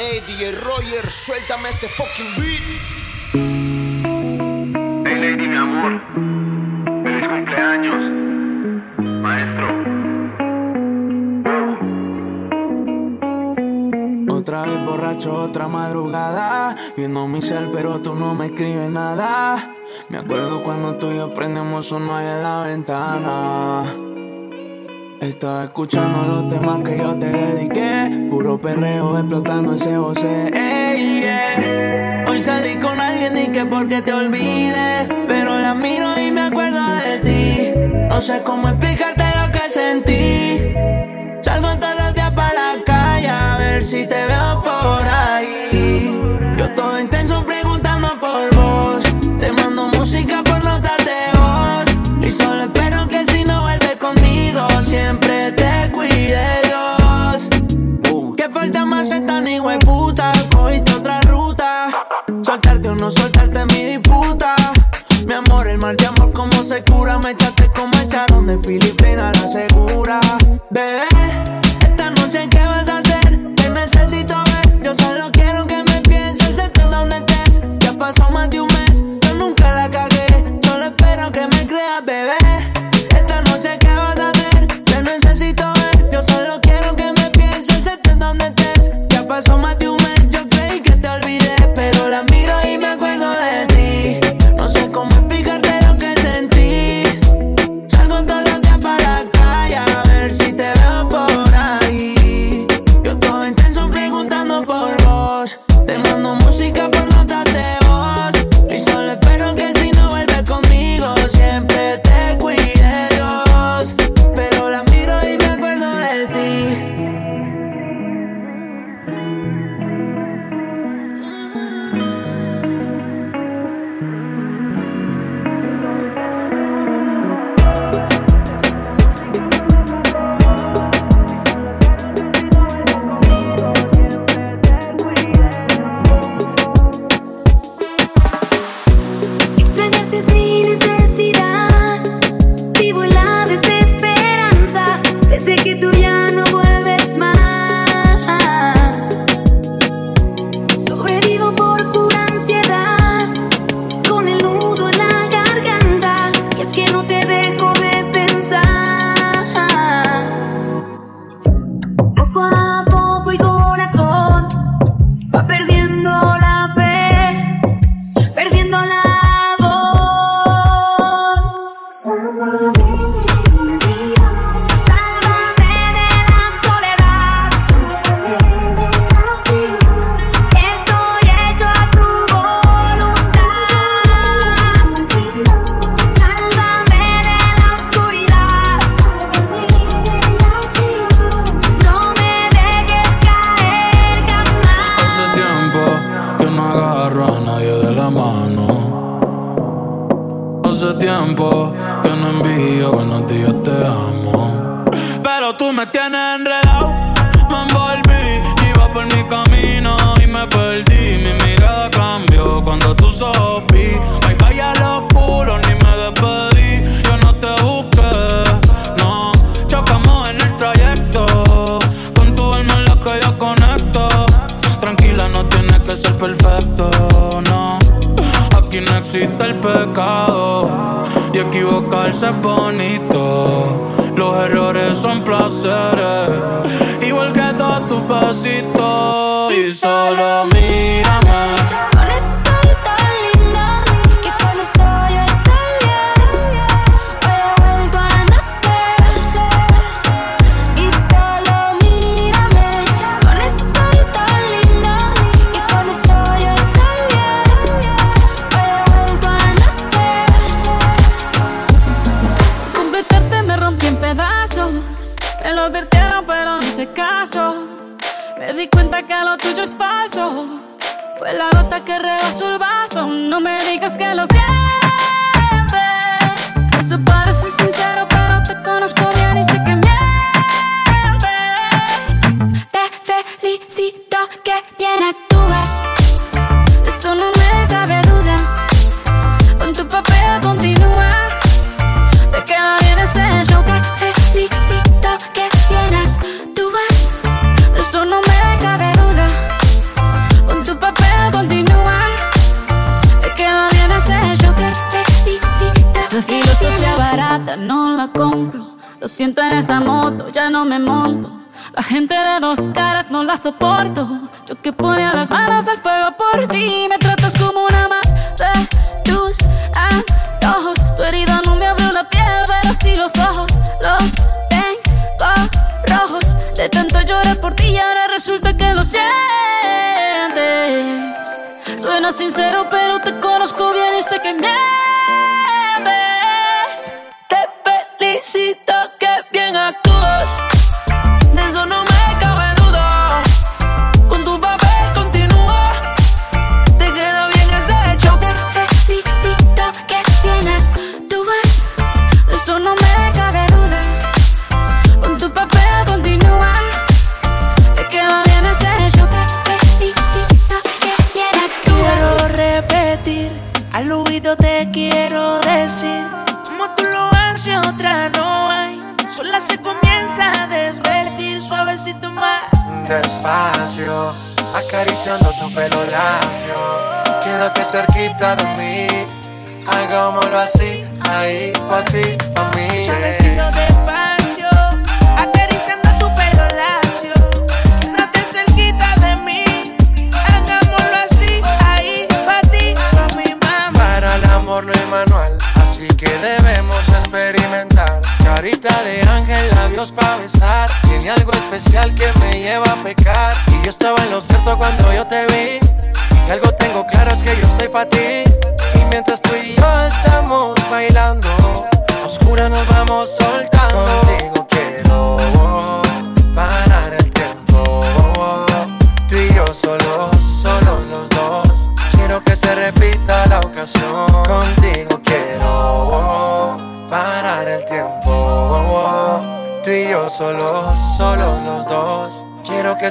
Hey, DJ Roger, suéltame ese fucking beat. Hey, lady, mi amor. Feliz cumpleaños, maestro. Otra vez borracho, otra madrugada. Viendo mi cel, pero tú no me escribes nada. Me acuerdo cuando tú y yo prendemos uno en la ventana. Estás escuchando los temas que yo te dediqué. Puro perreo explotando ese José. Hoy salí con alguien y que porque te olvide. Pero la miro y me acuerdo de ti. No sé cómo explicarte lo que sentí. Party for me.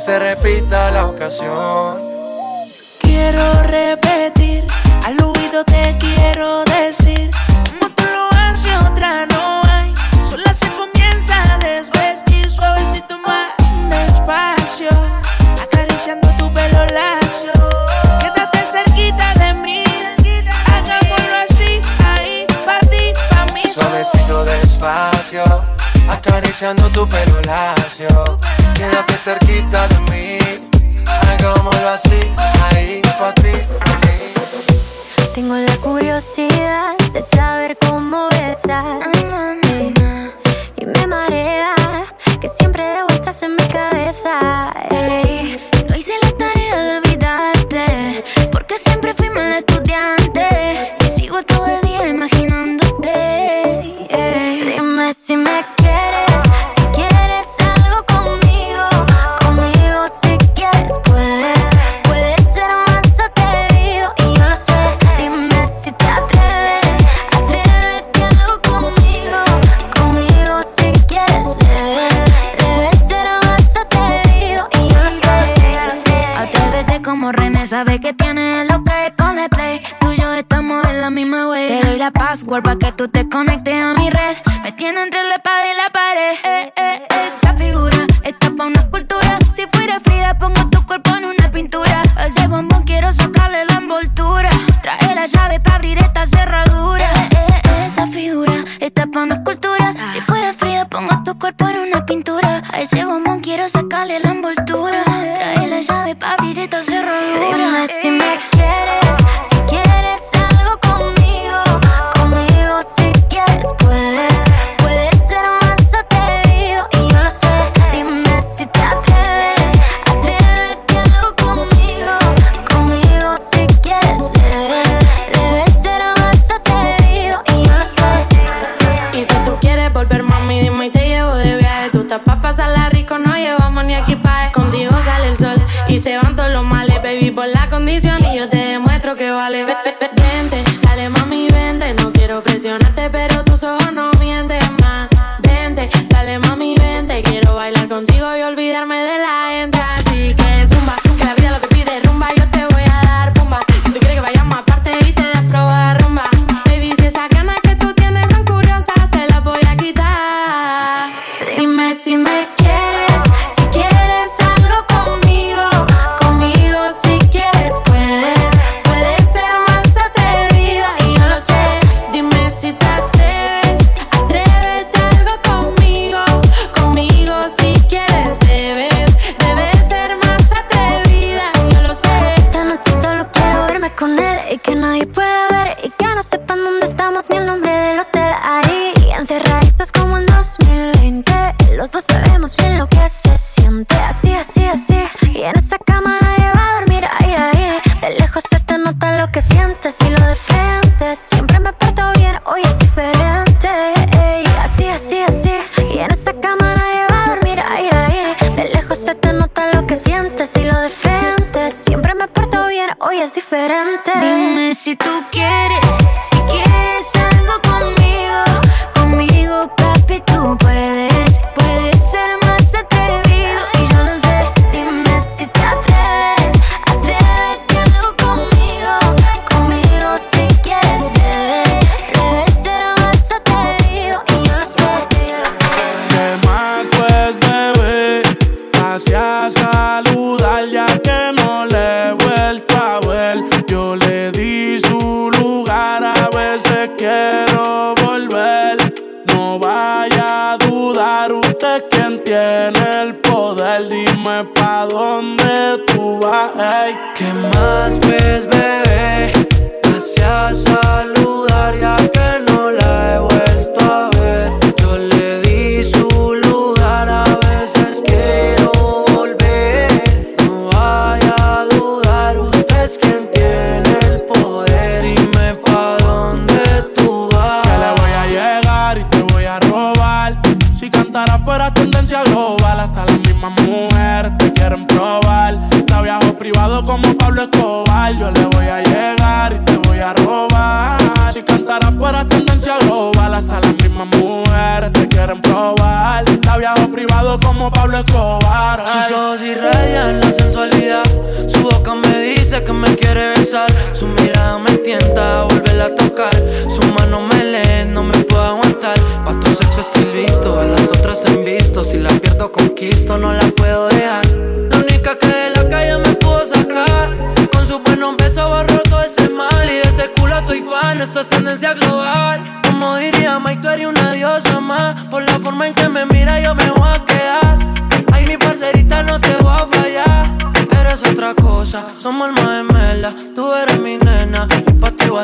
se repita la ocasión. Quiero presionarte, pero tus ojos no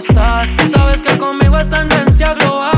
Sabes que conmigo es tendencia global.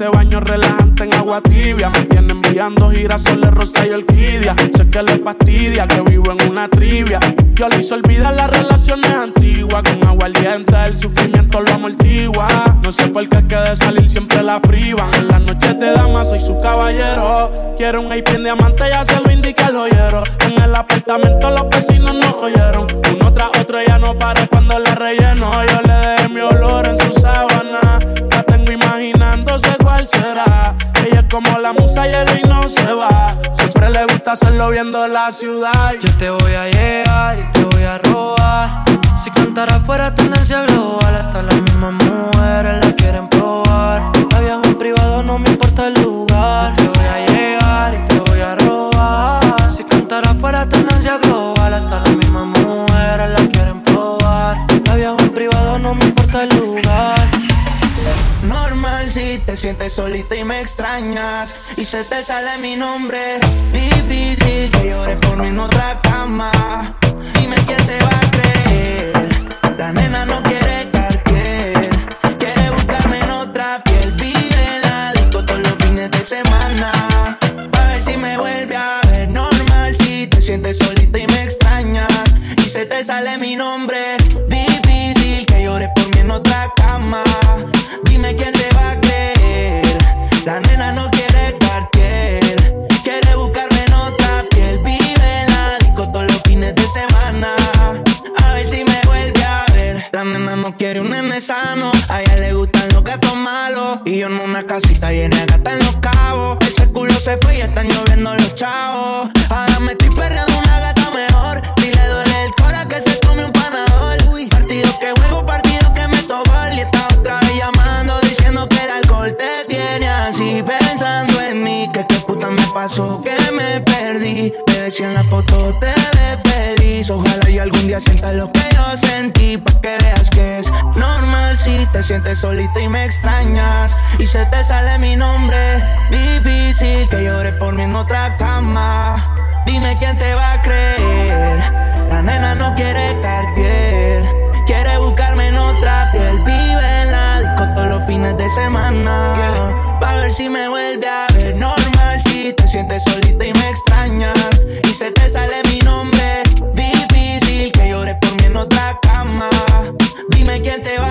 ese baño relajante en agua tibia. Me tiene enviando girasoles, rosa y orquídea. Sé que le fastidia que vivo en una trivia. Yo le hice olvidar las relaciones antiguas. Con agua alienta, el sufrimiento lo amortigua. No sé por qué es que de salir siempre la privan. En las noches de dama soy su caballero. Quiero un IP en diamante, ya se lo indica el joyero. En el apartamento los vecinos no oyeron. Uno tras otro ya no para cuando la relleno. Yo le dejé mi olor en su sábana ella es como la musa y el rey no se va. Siempre le gusta hacerlo viendo la ciudad. Yo te voy a llegar y te voy a robar. Si cantara fuera tendencia global, hasta las mismas mujeres la quieren probar. La viajo en privado, no me importa el lugar. solita y me extrañas y se te sale mi nombre. Difícil que llores por mí en otra cama. Dime quién te va a creer. La nena no quiere te sientas lo que yo sentí, pa' que veas que es normal si te sientes solita y me extrañas y se te sale mi nombre. Difícil que llore por mí en otra cama. Dime quién te va a creer. La nena no quiere cartier, quiere buscarme en otra piel. Vive en la disco todos los fines de semana. Pa' ver si me vuelve a ver normal si te sientes solita y me extrañas y se te sale mi te va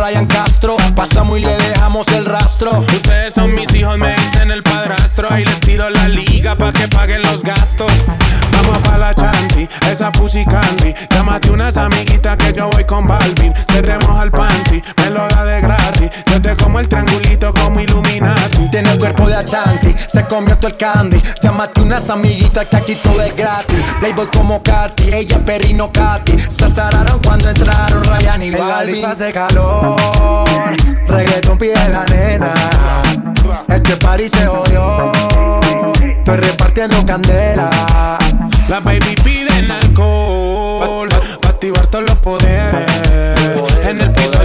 Brian Castro. Pasamos y le dejamos el rastro. Ustedes son mis hijos, me dicen el padrastro. Y les tiro la liga pa' que paguen los gastos. Vamos pa' la chanti, esa pussy candy. Llámate unas amiguitas que yo voy con Balvin. se comió todo el candy. Llámate unas amiguitas que aquí todo es gratis. Playboy como Katy, ella es perrino Katy. Se azararon cuando entraron Ryan y Balvin. hace calor, reggaeton pide la nena. Este party se jodió, estoy repartiendo candela. La baby piden alcohol, pa' activar todos los poderes. En el piso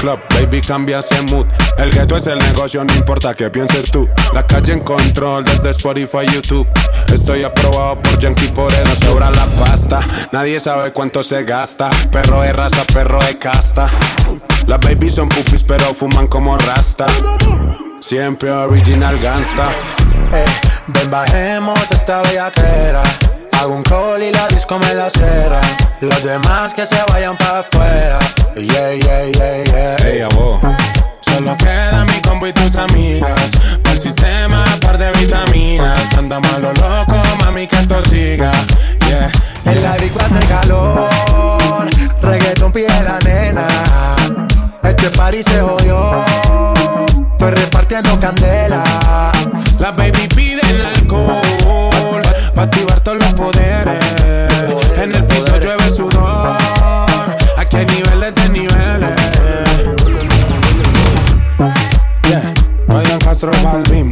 club, baby, cambia ese mood. El gueto es el negocio, no importa qué pienses tú. La calle en control desde Spotify, YouTube. Estoy aprobado por Yankee, por eso sobra la pasta. Nadie sabe cuánto se gasta. Perro de raza, perro de casta. Las babies son pupis, pero fuman como rasta. Siempre original gangsta. Eh, ven, bajemos esta bellaquera. Hago un call y la disco me la cera. Los demás que se vayan para afuera. Yeah, yeah, yeah, yeah. Hey, vos. Solo queda mi combo y tus amigas. Para el sistema, par de vitaminas. Andamos a lo loco, mami, que esto siga. Yeah. En la disco hace calor. Reggaeton pide la nena. Este party se jodió. Estoy repartiendo candela. La baby piden alcohol. Pa'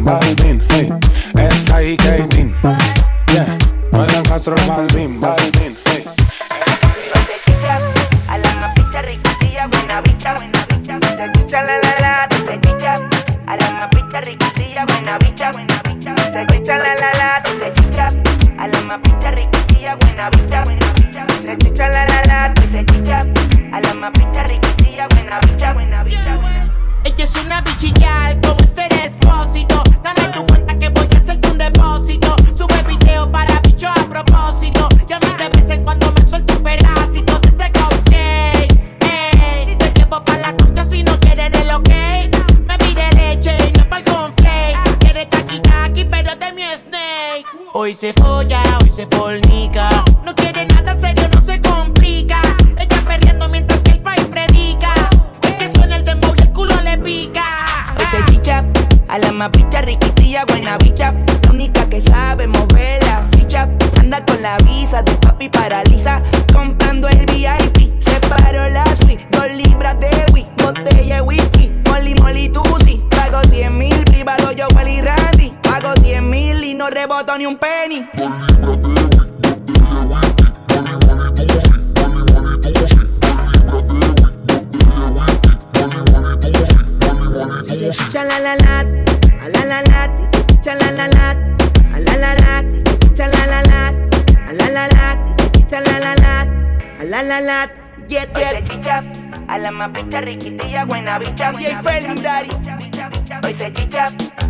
Balvin, hey. Y Katin. Yeah. Ryan Castro, Balvin, Balvin, se folla, hoy se fornica. Reboto ni un penny. Si se escucha la la la, a la la la, si se escucha la la la, a la la la, si se escucha la la la, a la la la, si se escucha la la la, a la la la, get get. a la más picha riquitilla, buena bicha, buena bicha. Feli Daddy. Hoy se chicha,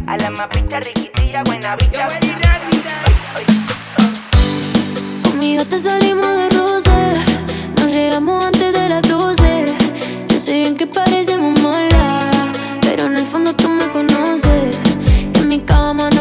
a la más picha riquitilla, buena bicha. Conmigo te salimos de roce, nos llegamos antes de las 12. Yo sé bien que parecemos malas, pero en el fondo tú me conoces. En mi cama no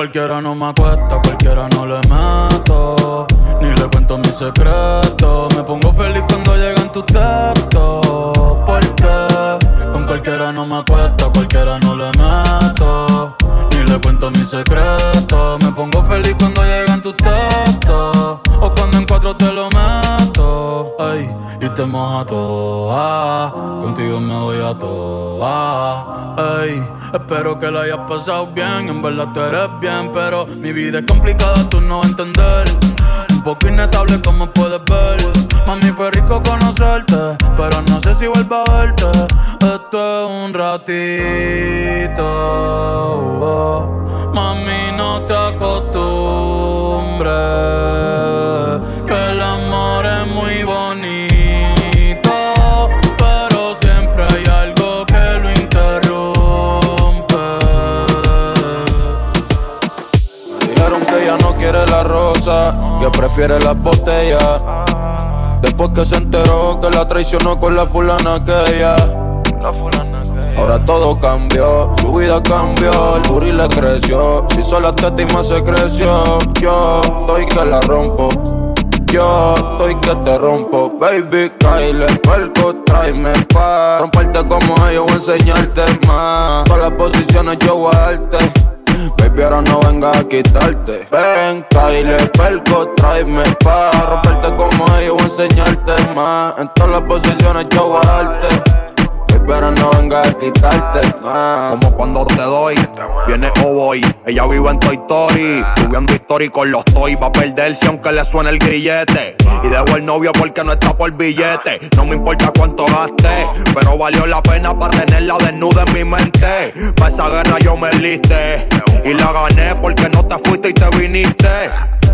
cualquiera no me acuesto, cualquiera no le meto. Ni le cuento mis secretos. Me pongo feliz cuando llegan tus textos. Porque con cualquiera no me acuesto, cualquiera no le meto. Ni le cuento mis secretos. Espero que la hayas pasado bien. En verdad tú eres bien, pero mi vida es complicada, tú no vas a entender. Un poco inestable como puedes ver. Mami, fue rico conocerte, pero no sé si vuelvo a verte. Esto es un ratito. oh. Mami, la que prefiere las botellas. Después que se enteró que la traicionó con la fulana aquella. Ahora todo cambió, su vida cambió, el booty le creció. Si sola teta y más se creció, yo estoy que la rompo. Yo estoy que te rompo, baby, Kyle, perco, tráeme pa' Romperte como ellos, voy a enseñarte más Todas las posiciones yo voy a darte Baby, ahora no vengas a quitarte. Ven, Kyle, perco, tráeme pa' Romperte como ellos, voy a enseñarte más. En todas las posiciones yo voy Ahora no vengas a quitarte más Como cuando te doy, viene o. Ella vive en Toy Story, subiendo story con los toys. Va a perderse aunque le suene el grillete. Y dejo el novio porque no está por billete. No me importa cuánto gaste, pero valió la pena para tenerla desnuda en mi mente. Pa' esa guerra yo me liste. Y la gané porque no te fuiste y te viniste.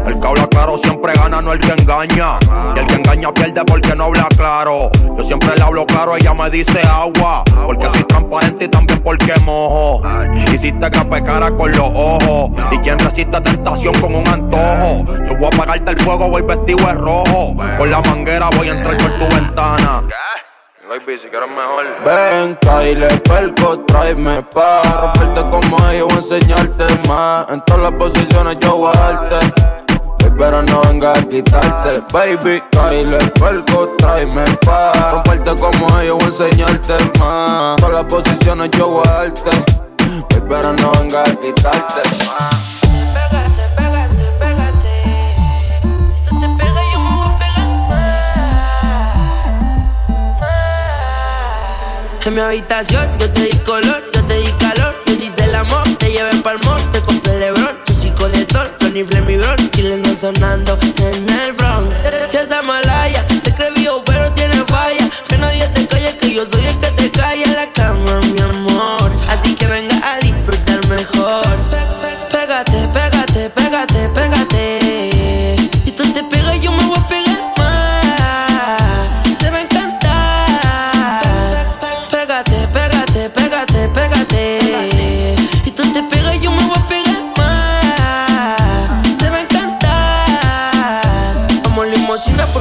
El que habla claro siempre gana, no el que engaña. Y el que engaña pierde porque no habla claro. Yo siempre le hablo claro, ella me dice agua. Porque soy transparente y también porque mojo. Hiciste que pecara con los ojos. Y quien resiste tentación con un antojo. Yo voy a apagarte el fuego, voy vestido de rojo. Con la manguera voy a entrar por tu ventana. Baby, si quieres mejor. Ven, Kyle, perco, tráeme pa' romperte como ellos, voy a enseñarte más. En todas las posiciones yo voy a darte. Pero no vengas a quitarte, baby, Kyle, perco, tráeme pa' romperte como ellos, voy a enseñarte más. Todas las posiciones yo voy a darte. Pero no vengas a quitarte más. En mi habitación yo te di color, yo te di calor, yo te hice el amor, te llevé pa'l mall, de tol, Tony Flemmy Bron, Chile no sonando en el Bronx. Que esa malaya, se cree vivo pero tiene falla, que nadie te calle, que yo soy el que te calla en la cama,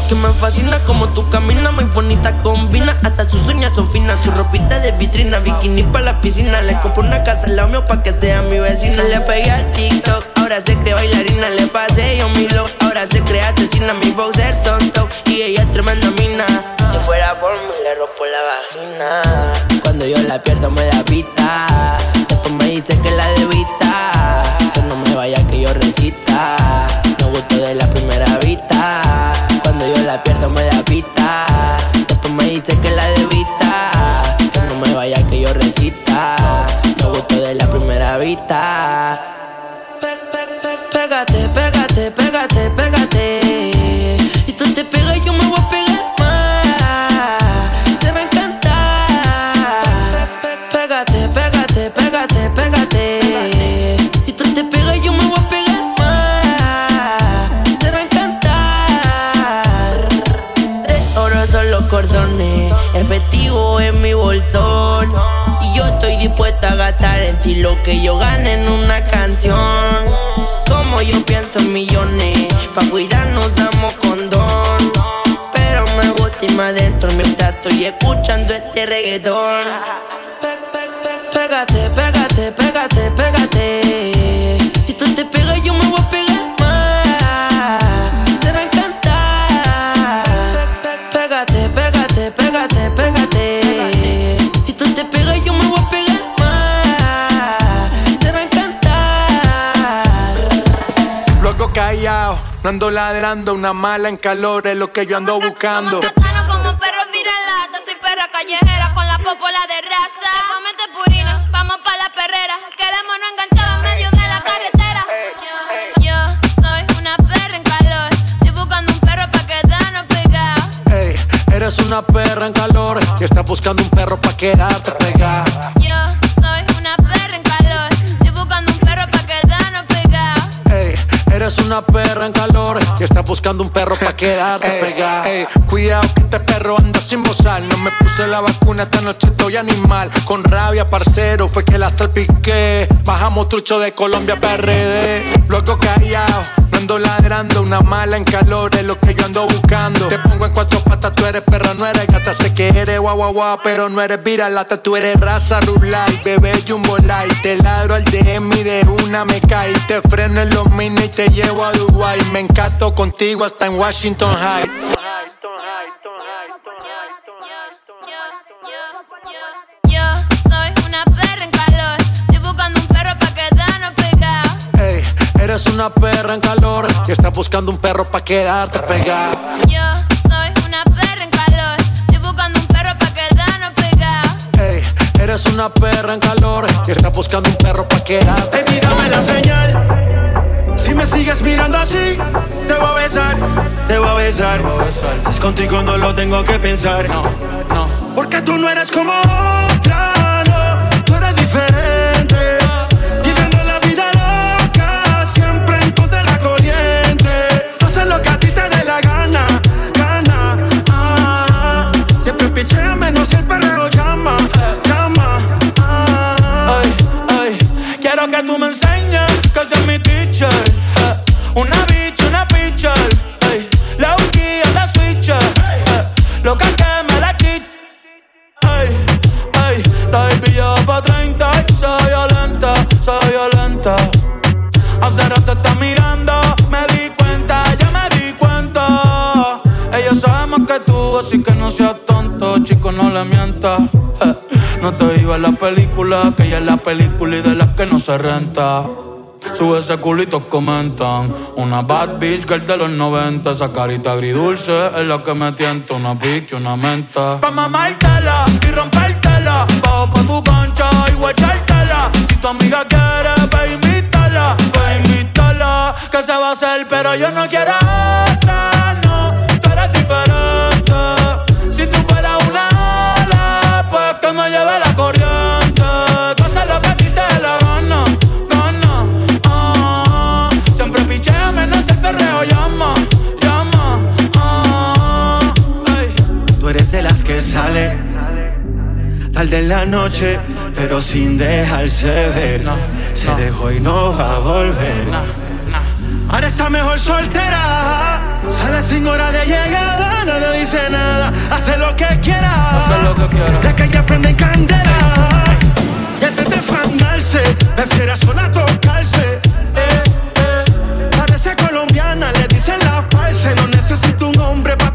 que me fascina como tú caminas, muy bonita combina. Hasta sus uñas son finas, su ropita de vitrina, bikini para la piscina. Le compro una casa al lado mío pa' que sea mi vecina. Le pegué al TikTok, ahora se cree bailarina. Le pasé yo mi look, ahora se cree asesina. Mi boxer son top y ella es tremenda mina. Si fuera por mí, le rompo la vagina. Cuando yo la pierdo, me da pita. Después me dice que la debita. Que no me vaya, que yo recita. No gusto de la primera vista. Cuando yo la pierdo, me da pita. Después me dice que la debita. Que no me vaya, que yo recita. No gusto de la primera vista. Son los cordones, efectivo en mi bolsón. Y yo estoy dispuesta a gastar en ti lo que yo gane en una canción. Como yo pienso en millones, pa' cuidarnos damos condón. Pero me gusta irme adentro mientras estoy escuchando este reggaetón. Pégate, pégate, pégate, pégate. Y tú te pegas y yo me voy a pegar callado, no ando ladrando, una mala en calor es lo que yo ando buscando. Katana como perro viralata, soy perra callejera con la popola de raza. Comete purina, vamos pa' la perrera. Queremos no enganchar en medio de la carretera. Yo, yo soy una perra en calor. Estoy buscando un perro pa' quedarnos pegados. Ey, eres una perra en calor y estás buscando un perro pa' quedarte pegada. Yo eres una perra en calor y estás buscando un perro pa' quedarte pegada. Ey, cuidado que este perro anda sin bozar. No me puse la vacuna, esta noche estoy animal. Con rabia, parcero, fue que la salpiqué. Bajamos trucho de Colombia PRD. Luego callado, no ando ladrando. Una mala en calor es lo que yo ando buscando. Te pongo en cuatro patas, tú eres perra, no eres gata. Sé que eres guau guau guau, pero no eres viralata. Tú eres raza rulay, bebé jumbo light. Te ladro al DM y de una me cae. Te freno en los mini y te llevo a Dubai. Me encanto contigo hasta en Washington High. Yo soy una perra en calor. Estoy buscando un perro pa' quedarnos pegados. Ey, eres una perra en calor y estás buscando un perro pa' quedarte pegada. Yo soy una perra en calor. Estoy buscando un perro pa' quedarnos pegados. Ey, eres una perra en calor y estás buscando un perro pa' quedarte. Ey, mírame la señal. Me sigues mirando así, te voy a besar, te voy a besar. Si es contigo no lo tengo que pensar. No, no. Porque tú no eres como Eh, No te iba la película, que ella es la película y de las que no se renta. Sube ese culito, comentan. Una bad bitch girl de los 90. Esa carita agridulce es la que me tienta. Una bitch y una menta. Pa' mamártela y rompértela. Bajo pa' tu cancha y guachártela. Si tu amiga quiere, ve invítala. Ve invítala. Que se va a hacer, pero yo no quiero otra, final de la noche, pero sin dejarse ver. No, Se no. dejó y no va a volver. No, Ahora está mejor soltera. Sale sin hora de llegada, nada dice nada. Hace lo que quiera. Hace lo que quiera. La calle prende en candela. Y antes de fandarse, prefiere sola tocarse. Eh, eh. Parece colombiana, le dicen la parce. No necesito un hombre para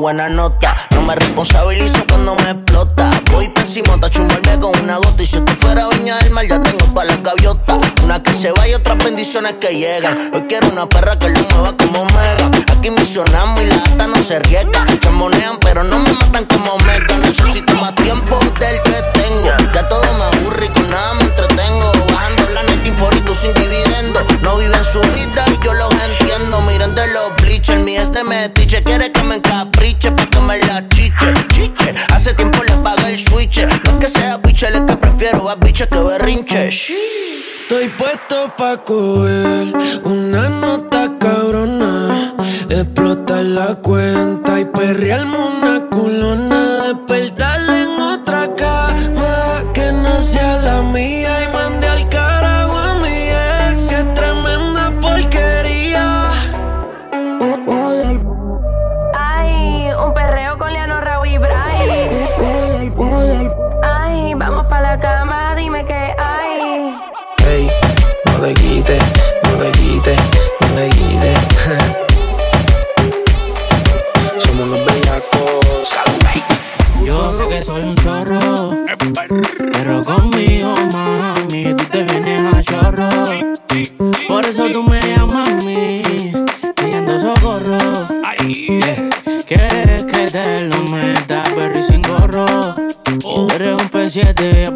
buena nota. No me responsabilizo cuando me explota. Voy pésimo, te chumbarme con una gota. Y si esto fuera viña del mar, ya tengo para las gaviotas. Una que se va y otras bendiciones que llegan. Hoy quiero una perra que lo mueva como mega. Aquí misionamos y la gata no se riega. Chamonean, pero no me matan como mega. Necesito más tiempo del que tengo. Ya todo me aburre y con nada me entretengo. Bajando la tú sin dividendo. No viven su vida y yo los entiendo. Miren de los bleachers, mi este metiche. Quiere que me encapriche pa' que me la chiche. Chiche, hace tiempo le pagué el switch. No es que sea biche, le que prefiero a biche que berrinche. Estoy puesto pa' coger una nota cabrona. Explotar la cuenta y perrear el mundo Por eso tú me llamas a mí, pidiendo socorro. Quieres que te lo meta, perro y sin gorro. Oh. Eres un P7,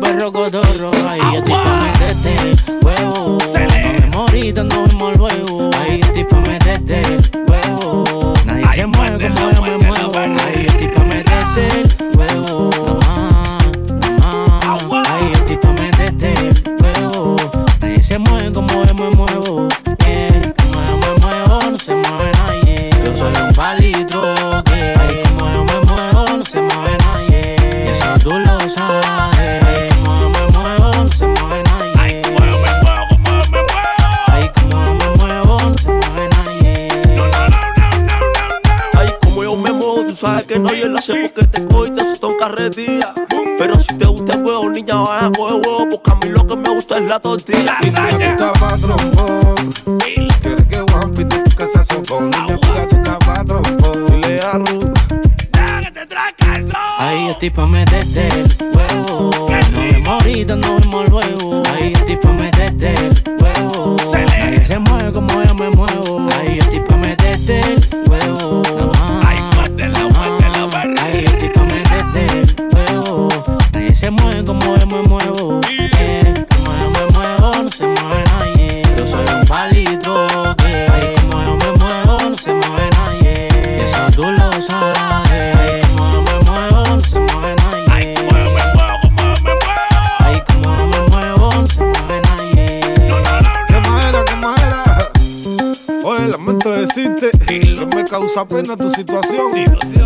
causa pena tu situación.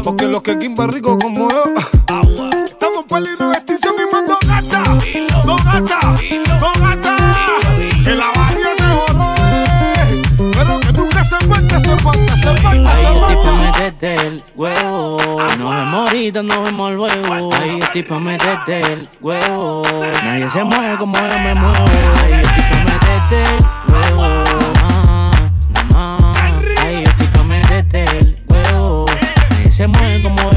Porque los que quimba rico como yo, estamos peligro de y más dos gatas, dos la barriga se pero que nunca se se falta, se este el huevo, no vemos ahorita, no vemos el huevo. Ay, estoy pa' el huevo, nadie se mueve como yo me muevo. Ay, estoy pa' el huevo. se mueve como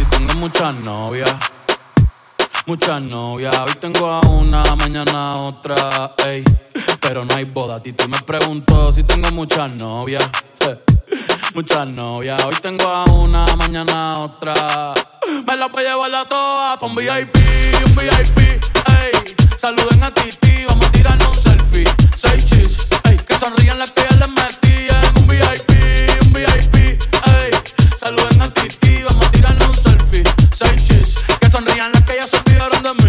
si tengo muchas novias, muchas novias. Hoy tengo a una, mañana otra, ey. Pero no hay boda, Titi me preguntó si tengo muchas novias, eh. muchas novias. Hoy tengo a una, mañana otra. Me la voy a llevar la toa pa' un VIP, un VIP, ey. Saluden a Titi, vamos a tirarnos un selfie. Seis chis, ey. Que sonrían las que ya les metí en un VIP.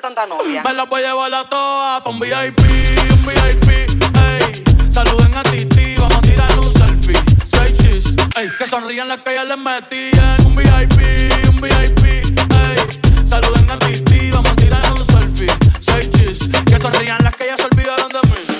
Tanta novia. Me la voy a llevar a pa' un VIP, un VIP, ey. Saluden a Titi, vamos a tirar un selfie. Seis chis, ey. Que sonrían las que ya les metían. Un VIP, un VIP, ey. Saluden a Titi, vamos a tirar un selfie. Seis chis, que sonrían las que ya se olvidaron de mí.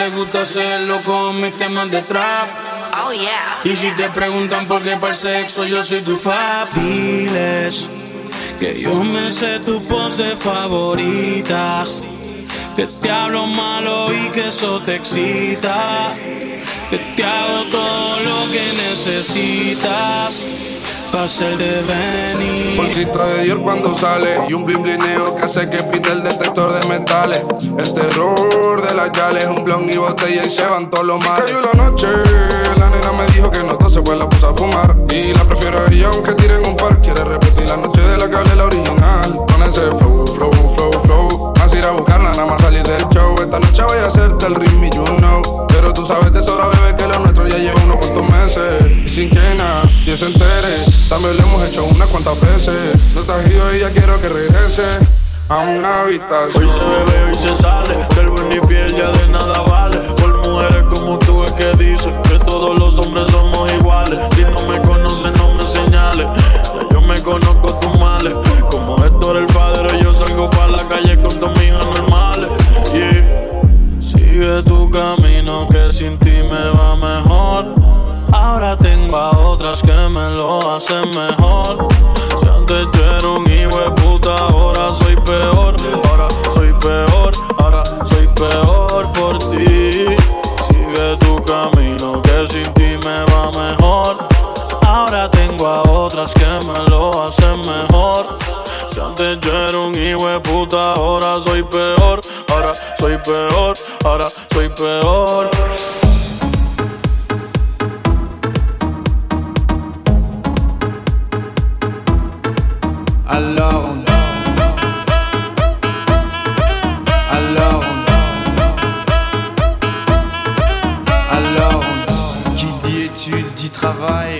Le gusta hacerlo con mis temas de trap. Oh yeah. Y si te preguntan por qué para el sexo, yo soy tu fab. Diles que yo me sé tus poses favoritas. Que te hablo malo y que eso te excita. Que te hago todo lo que necesitas. Pa' ser de venir. Bolsita de Dior cuando sale y un blin blineo que hace que pite el detector de metales. El terror de las yales, un blon y botella y se van todos los males. Cayó la noche, la nena me dijo que no tose pues la puse a fumar. Y la prefiero a ella aunque tiren un par. Quiere repetir la noche de la hablé la original. Con ese flow, flow. Nada más salir del show. Esta noche voy a hacerte el ritmo y you know. Pero tú sabes de sobra, bebé, que lo nuestro ya lleva unos cuantos meses. Y sin que nadie se entere, también lo hemos hecho unas cuantas veces. No estás ido y ya quiero que regrese a una habitación. Hoy se bebe, hoy se sale. Ser buen y fiel ya de nada vale. Por mujeres como tú es que dice que todos los hombres somos iguales. Si no me conoces, no me señales. Ya yo me conozco tus males. Como Héctor el padre, yo para la calle con tus hijas normales. Sigue tu camino que sin ti me va mejor. Ahora tengo a otras que me lo hacen mejor. Si antes yo era un hijo de puta, ahora soy peor. Ahora soy peor, ahora soy peor por ti. Sigue tu camino que sin ti me va mejor. Ahora tengo a otras que me lo hacen mejor. Antes yo un hijo de puta, soy peor. Soy peor, soy peor. Qui dit dit travail,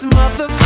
this motherfucker.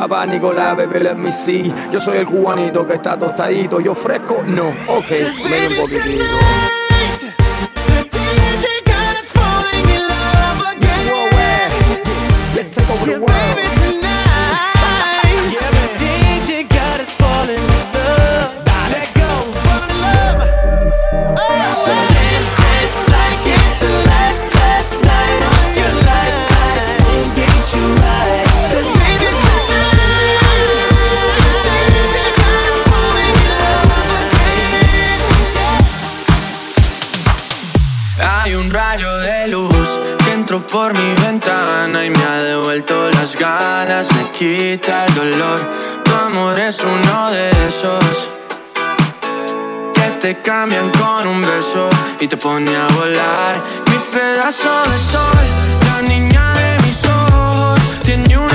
papá Nicolás, bebé, let me see. Yo soy el cubanito que está tostadito. Yo fresco, no, ok, ven un poquitito. el dolor. Tu amor es uno de esos que te cambian con un beso y te pone a volar. Mi pedazo de sol, la niña de mis ojos, tiene un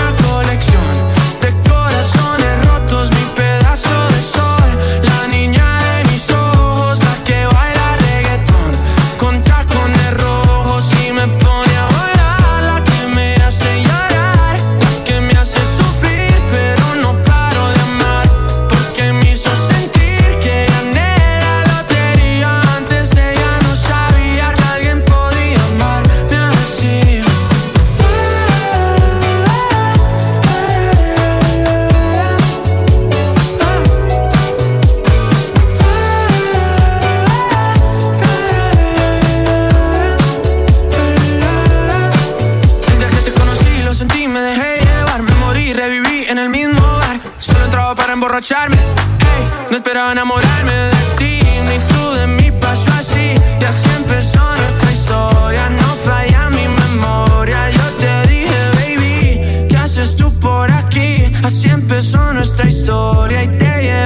empezó nuestra historia y te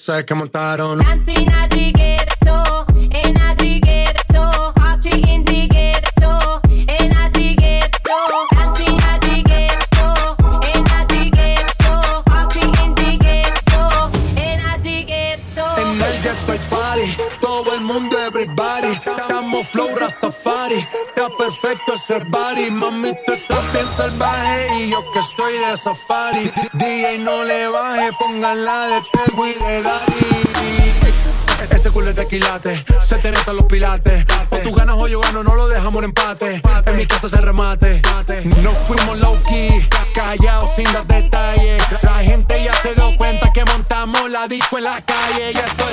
yo solo la calle. Y esto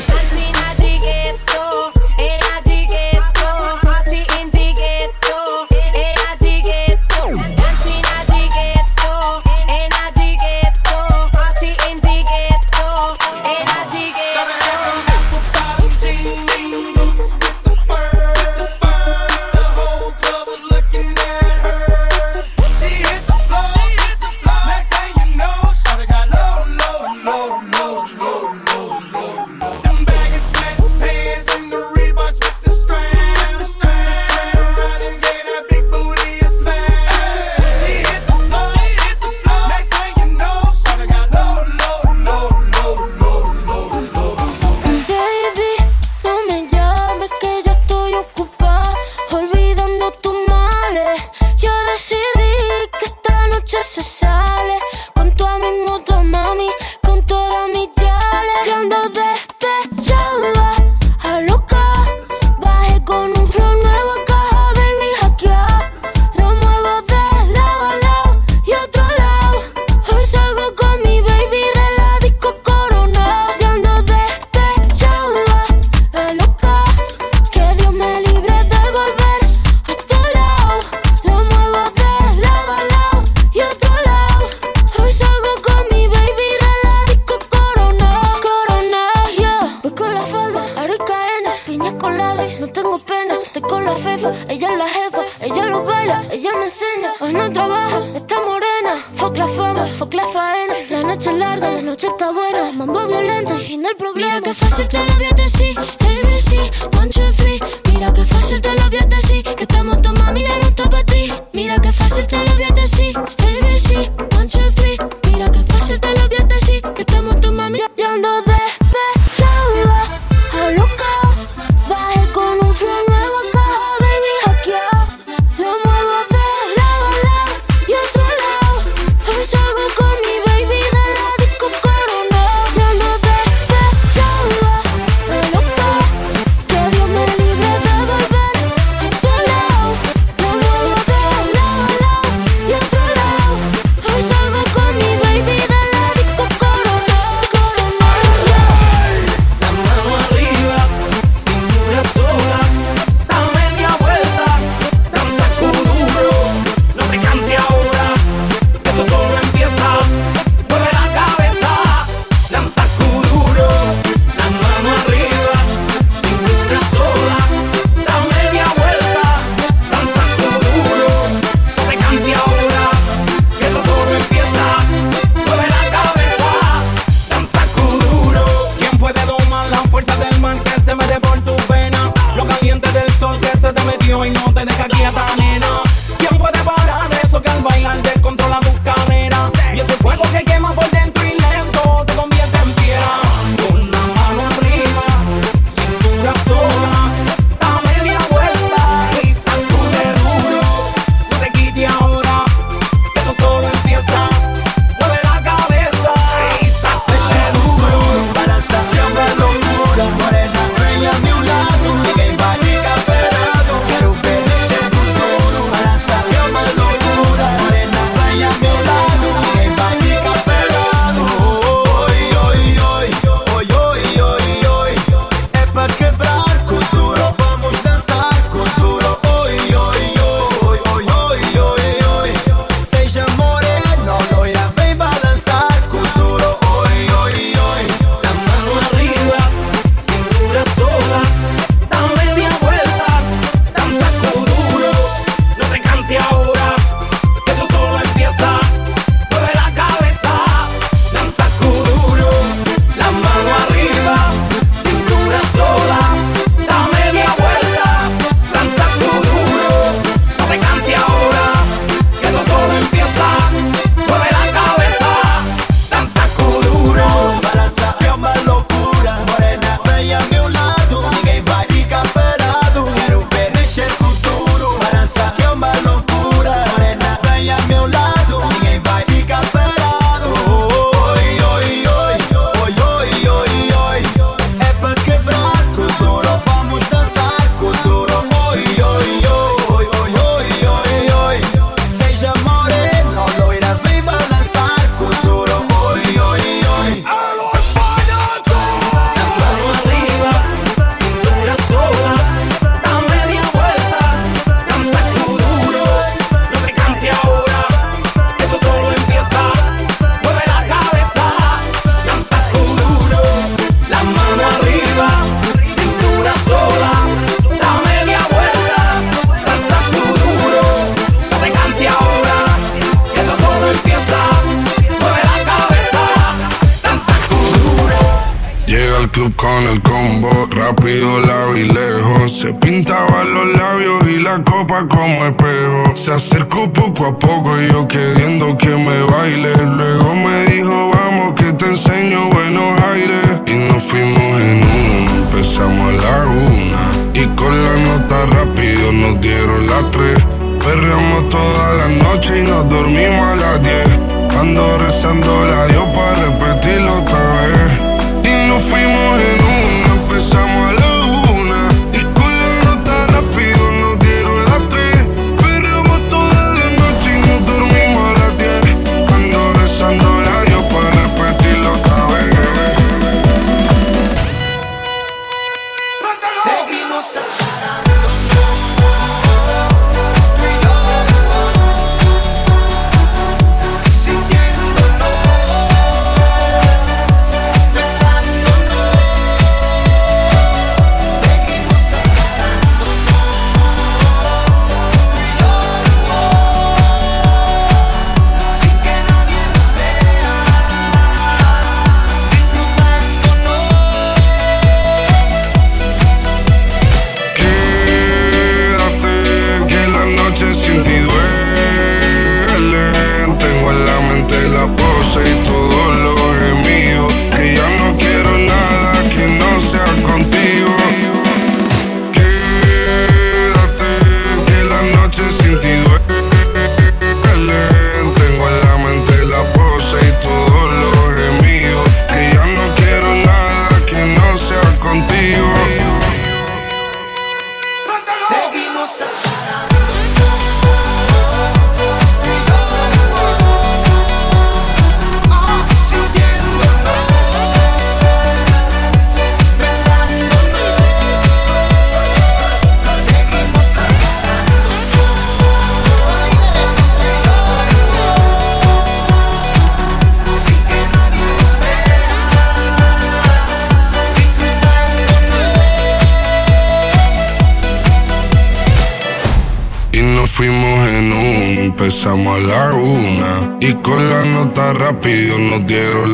rápido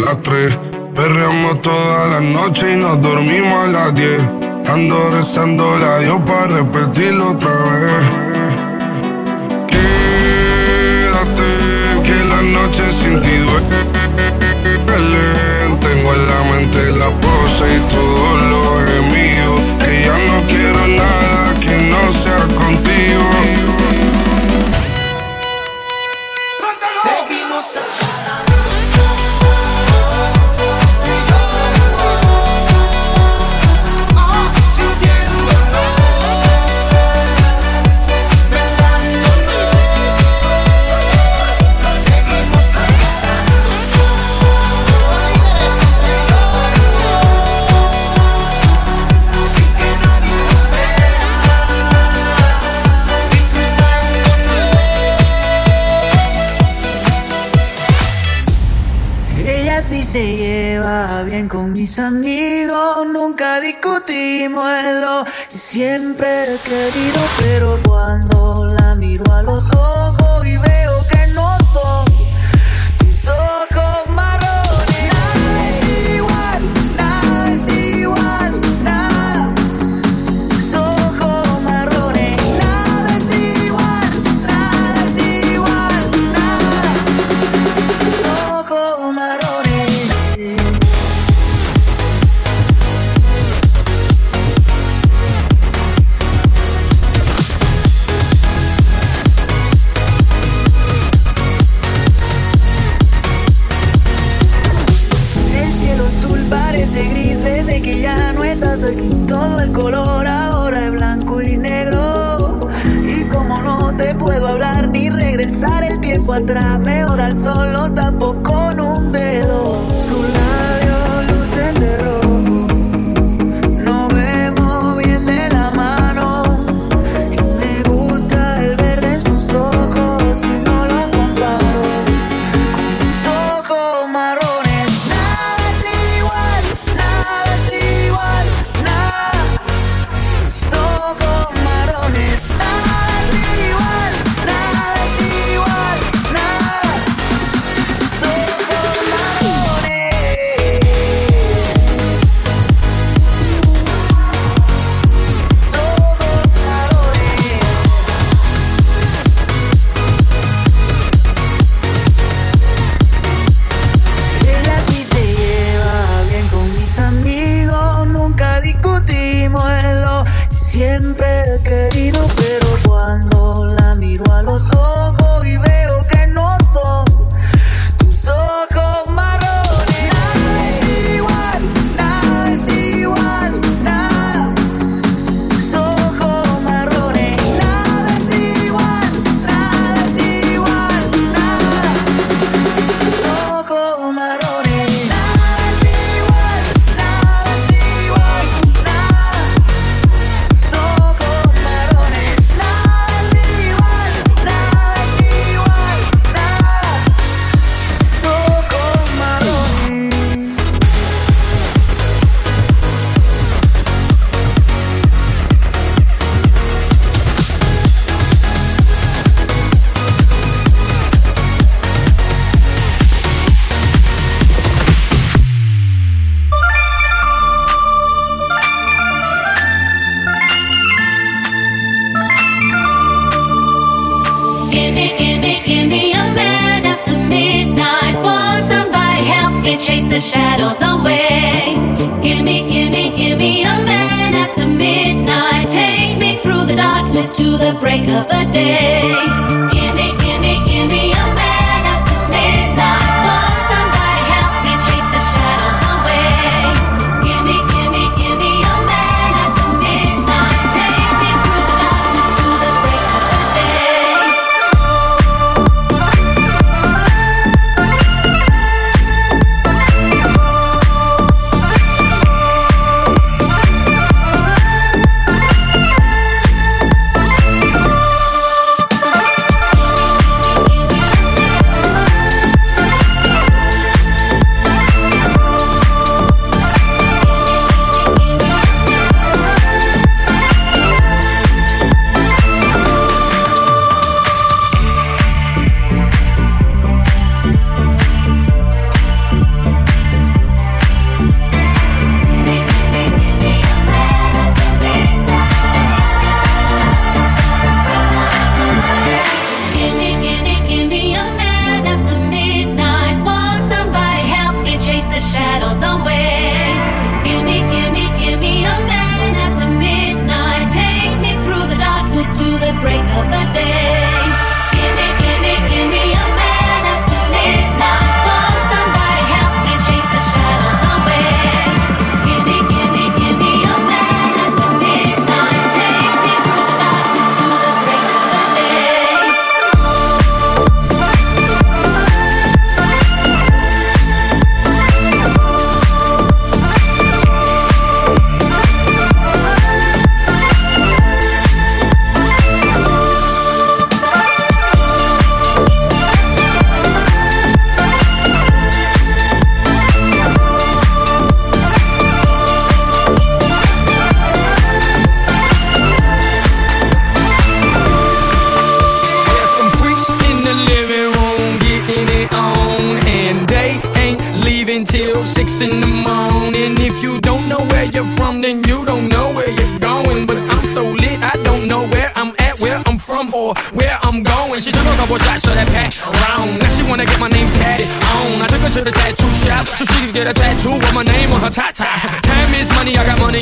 break of the day.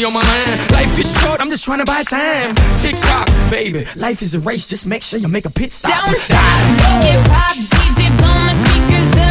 constantly on my mind. Life is short, I'm just trying to buy time. Tick tock, baby, life is a race, just make sure you make a pit stop. Down the side, get pop, DJ, blow my speakers up.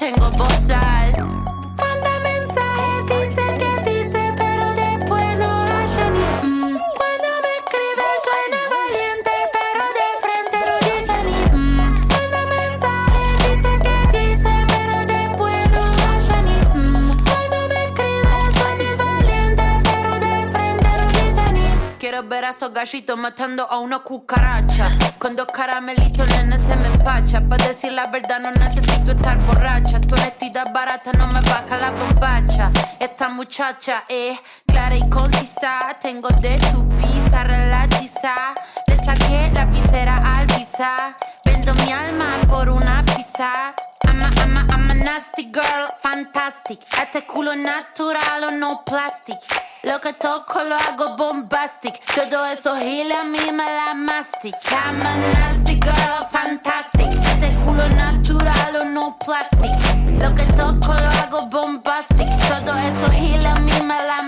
tengo both sides. Ver a esos gallitos matando a una cucaracha. Con dos caramelitos, nene, se me empacha. Para decir la verdad, no necesito estar borracha. Tu honestidad barata no me baja la bombacha. Esta muchacha es clara y concisa. Tengo de tu pizza, relatiza. Le saqué la visera al visa. Vendo mi alma por una pizza. I'm a, I'm a, I'm a nasty girl, fantastic. Este culo natural o no plastic. Lo que toco lo hago bombastic. Todo eso giles a mí me la mastic. I'm a nasty girl, fantastic. Este culo natural o no plastic. Lo que toco lo hago bombastic. Todo eso giles a mí me la